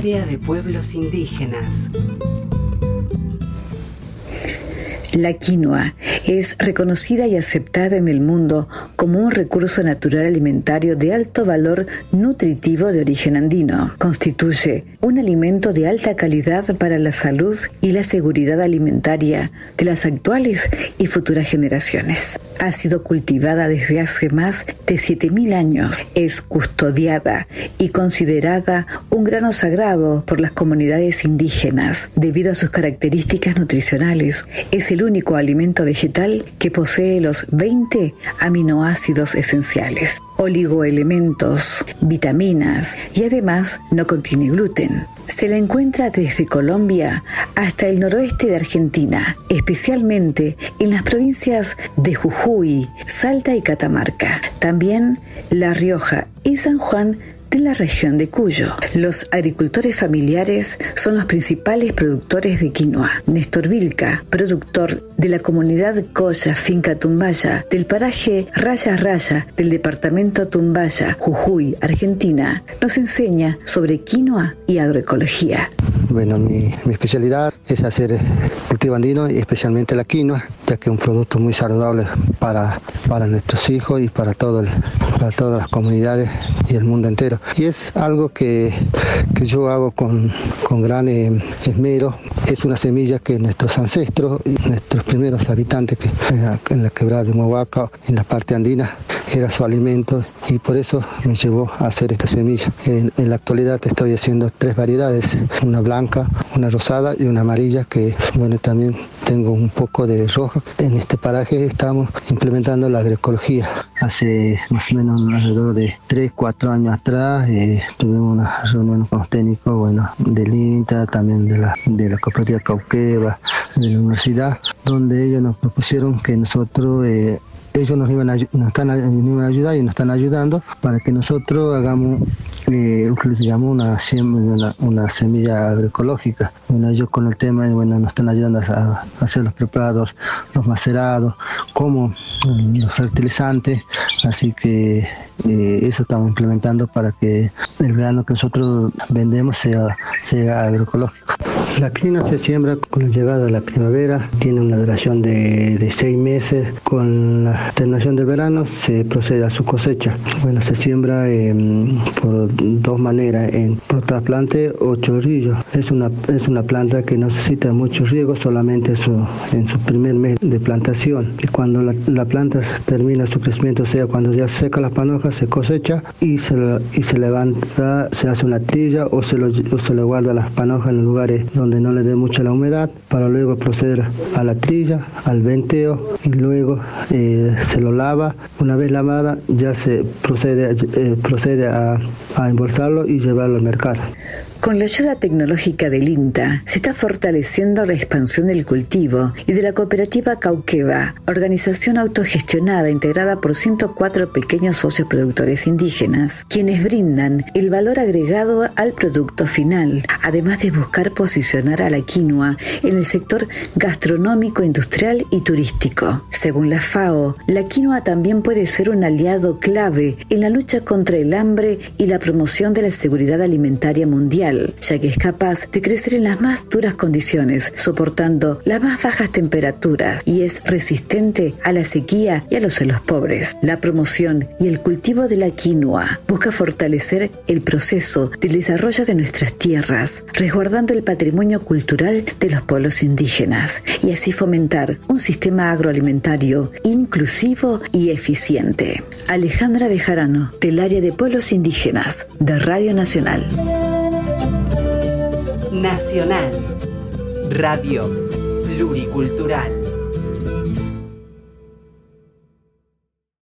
área de pueblos indígenas. La quinoa es reconocida y aceptada en el mundo como un recurso natural alimentario de alto valor nutritivo de origen andino. Constituye un alimento de alta calidad para la salud y la seguridad alimentaria de las actuales y futuras generaciones. Ha sido cultivada desde hace más de 7.000 años. Es custodiada y considerada un grano sagrado por las comunidades indígenas debido a sus características nutricionales. Es el único alimento vegetal que posee los 20 aminoácidos esenciales, oligoelementos, vitaminas y además no contiene gluten. Se la encuentra desde Colombia hasta el noroeste de Argentina, especialmente en las provincias de Jujuy, Salta y Catamarca. También La Rioja y San Juan de la región de Cuyo. Los agricultores familiares son los principales productores de quinoa. Néstor Vilca, productor de la comunidad Coya Finca Tumbaya, del paraje Raya Raya del departamento Tumbaya, Jujuy, Argentina, nos enseña sobre quinoa y agroecología. Bueno, mi, especialidad es hacer cultivo andino y especialmente la quinoa, ya que es un producto muy saludable para, para nuestros hijos y para, todas las comunidades y el mundo entero. Y es algo que, yo hago con, gran eh, esmero. Es una semilla que nuestros ancestros, nuestros primeros habitantes que, en la quebrada de Movaca, en la parte andina, era su alimento y por eso me llevó a hacer esta semilla. En, en, la actualidad estoy haciendo tres variedades, una blanca, una rosada y una amarilla que bueno también tengo un poco de roja. En este paraje estamos implementando la agroecología. Hace más o menos alrededor de 3, 4 años atrás eh, tuvimos una reunión con los técnicos bueno, del INTA, también de la, de la cooperativa Cauqueva, de la universidad, donde ellos nos propusieron que nosotros eh, ellos nos iban a, nos están a, ayudar y nos están ayudando para que nosotros hagamos eh, una, una, una, semilla agroecológica. Bueno, ellos con el tema bueno, nos están ayudando a, hacer los preparados, los macerados, como los fertilizantes, así que eh, eso estamos implementando para que el grano que nosotros vendemos sea, sea agroecológico. La quinoa se siembra con la llegada de la primavera, tiene una duración de, de seis meses. Con la terminación del verano se procede a su cosecha. Bueno, se siembra por dos maneras, en trasplante o chorrillo. Es una, es una planta que necesita mucho riego, solamente en su primer mes de plantación. Y cuando la, la planta termina su crecimiento, o sea, cuando ya seca las panojas, se cosecha y se, y se levanta, se hace una trilla o se, lo, se le guarda las panojas en lugares donde no le dé mucha la humedad para luego proceder a la trilla, al venteo y luego eh, se lo lava. Una vez lavada ya se procede, eh, procede a, a embolsarlo y llevarlo al mercado. Con la ayuda tecnológica del INTA, se está fortaleciendo la expansión del cultivo y de la cooperativa Cauqueva, organización autogestionada integrada por 104 pequeños socios productores indígenas, quienes brindan el valor agregado al producto final, además de buscar posicionar a la quinoa en el sector gastronómico, industrial y turístico. Según la FAO, la quinoa también puede ser un aliado clave en la lucha contra el hambre y la promoción de la seguridad alimentaria mundial ya que es capaz de crecer en las más duras condiciones, soportando las más bajas temperaturas y es resistente a la sequía y a los suelos pobres. La promoción y el cultivo de la quinoa busca fortalecer el proceso del desarrollo de nuestras tierras, resguardando el patrimonio cultural de los pueblos indígenas y así fomentar un sistema agroalimentario inclusivo y eficiente. Alejandra Bejarano, del área de pueblos indígenas, de Radio Nacional. Nacional. Radio Pluricultural.